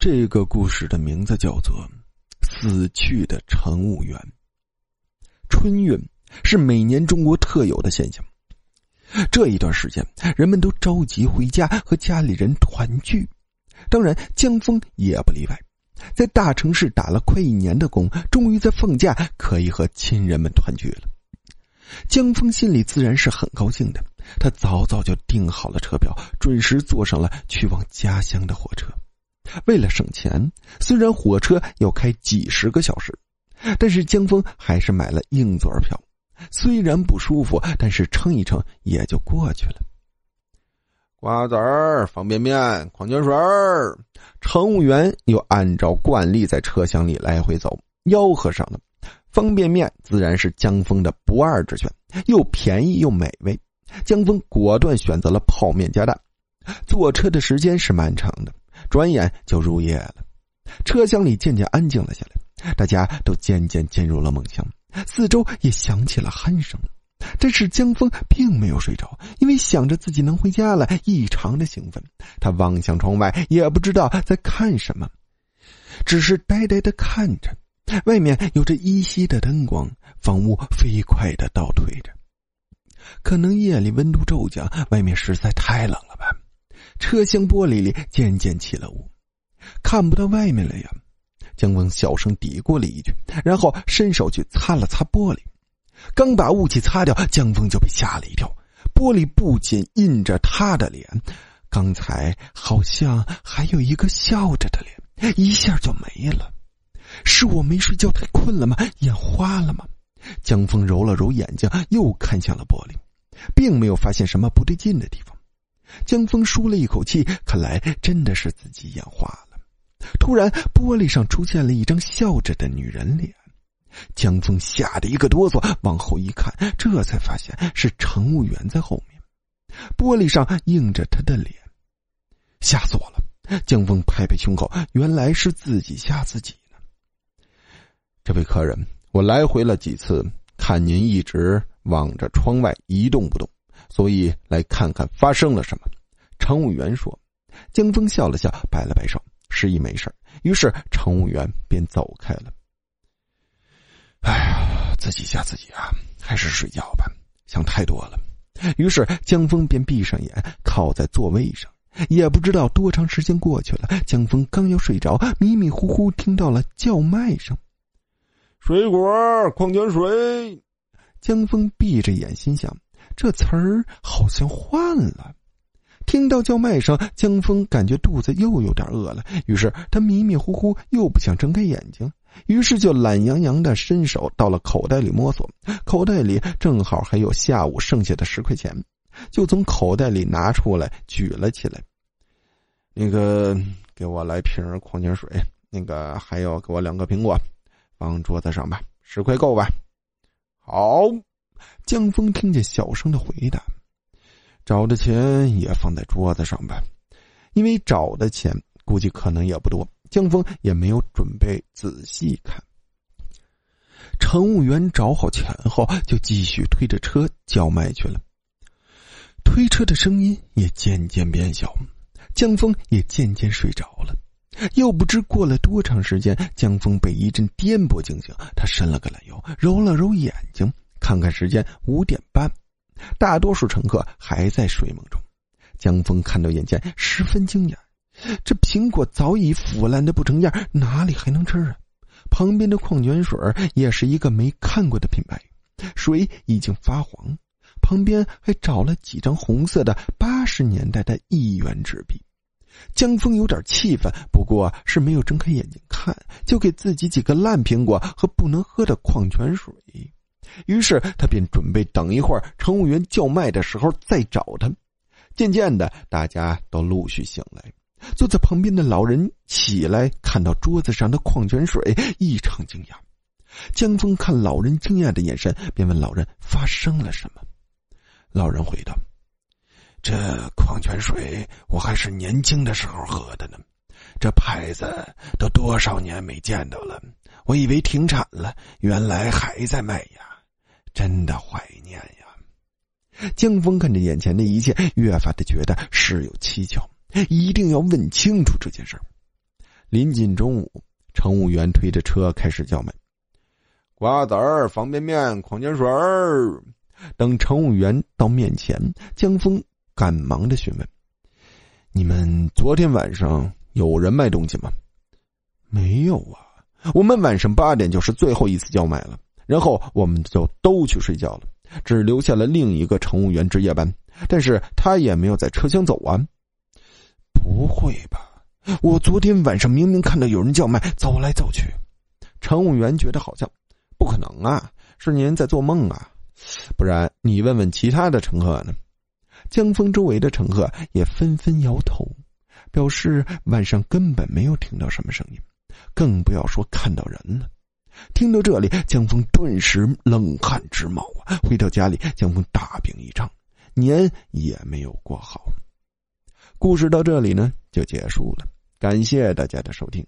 这个故事的名字叫做《死去的乘务员》。春运是每年中国特有的现象。这一段时间，人们都着急回家和家里人团聚，当然江峰也不例外。在大城市打了快一年的工，终于在放假可以和亲人们团聚了。江峰心里自然是很高兴的，他早早就订好了车票，准时坐上了去往家乡的火车。为了省钱，虽然火车要开几十个小时，但是江峰还是买了硬座票。虽然不舒服，但是撑一撑也就过去了。瓜子儿、方便面、矿泉水儿，乘务员又按照惯例在车厢里来回走，吆喝上了。方便面自然是江峰的不二之选，又便宜又美味。江峰果断选择了泡面加蛋。坐车的时间是漫长的，转眼就入夜了。车厢里渐渐安静了下来，大家都渐渐进入了梦乡，四周也响起了鼾声。但是江峰并没有睡着，因为想着自己能回家了，异常的兴奋。他望向窗外，也不知道在看什么，只是呆呆的看着。外面有着依稀的灯光，房屋飞快的倒退着。可能夜里温度骤降，外面实在太冷？车厢玻璃里渐渐起了雾，看不到外面了呀。江峰小声嘀咕了一句，然后伸手去擦了擦玻璃。刚把雾气擦掉，江峰就被吓了一跳。玻璃不仅印着他的脸，刚才好像还有一个笑着的脸，一下就没了。是我没睡觉太困了吗？眼花了吗？江峰揉了揉眼睛，又看向了玻璃，并没有发现什么不对劲的地方。江峰舒了一口气，看来真的是自己眼花了。突然，玻璃上出现了一张笑着的女人脸，江峰吓得一个哆嗦，往后一看，这才发现是乘务员在后面，玻璃上映着他的脸，吓死我了！江峰拍拍胸口，原来是自己吓自己呢。这位客人，我来回了几次，看您一直望着窗外一动不动，所以来看看发生了什么。乘务员说。江峰笑了笑，摆了摆手，示意没事于是乘务员便走开了。哎呀，自己吓自己啊，还是睡觉吧，想太多了。于是江峰便闭上眼，靠在座位上。也不知道多长时间过去了，江峰刚要睡着，迷迷糊糊听到了叫卖声。水果、矿泉水，江峰闭着眼，心想：这词儿好像换了。听到叫卖声，江峰感觉肚子又有点饿了，于是他迷迷糊糊又不想睁开眼睛，于是就懒洋洋的伸手到了口袋里摸索，口袋里正好还有下午剩下的十块钱，就从口袋里拿出来举了起来。那个，给我来瓶矿泉水，那个还有给我两个苹果。放桌子上吧，十块够吧？好，江峰听见小声的回答，找的钱也放在桌子上吧，因为找的钱估计可能也不多，江峰也没有准备仔细看。乘务员找好钱后，就继续推着车叫卖去了。推车的声音也渐渐变小，江峰也渐渐睡着了。又不知过了多长时间，江峰被一阵颠簸惊醒。他伸了个懒腰，揉了揉眼睛，看看时间，五点半。大多数乘客还在睡梦中。江峰看到眼前，十分惊讶：这苹果早已腐烂的不成样，哪里还能吃啊？旁边的矿泉水也是一个没看过的品牌，水已经发黄。旁边还找了几张红色的八十年代的一元纸币。江峰有点气愤，不过是没有睁开眼睛看，就给自己几个烂苹果和不能喝的矿泉水。于是他便准备等一会儿乘务员叫卖的时候再找他。渐渐的，大家都陆续醒来，坐在旁边的老人起来，看到桌子上的矿泉水，异常惊讶。江峰看老人惊讶的眼神，便问老人发生了什么。老人回道。这矿泉水我还是年轻的时候喝的呢，这牌子都多少年没见到了。我以为停产了，原来还在卖呀，真的怀念呀。江峰看着眼前的一切，越发的觉得事有蹊跷，一定要问清楚这件事临近中午，乘务员推着车开始叫卖：“瓜子儿、方便面、矿泉水儿。”等乘务员到面前，江峰赶忙的询问：“你们昨天晚上有人卖东西吗？”“没有啊，我们晚上八点就是最后一次叫卖了，然后我们就都去睡觉了，只留下了另一个乘务员值夜班，但是他也没有在车厢走完。”“不会吧？”我昨天晚上明明看到有人叫卖，走来走去。乘务员觉得好像不可能啊，是您在做梦啊？不然你问问其他的乘客呢？江峰周围的乘客也纷纷摇头，表示晚上根本没有听到什么声音，更不要说看到人了。听到这里，江峰顿时冷汗直冒啊！回到家里，江峰大病一场，年也没有过好。故事到这里呢，就结束了。感谢大家的收听。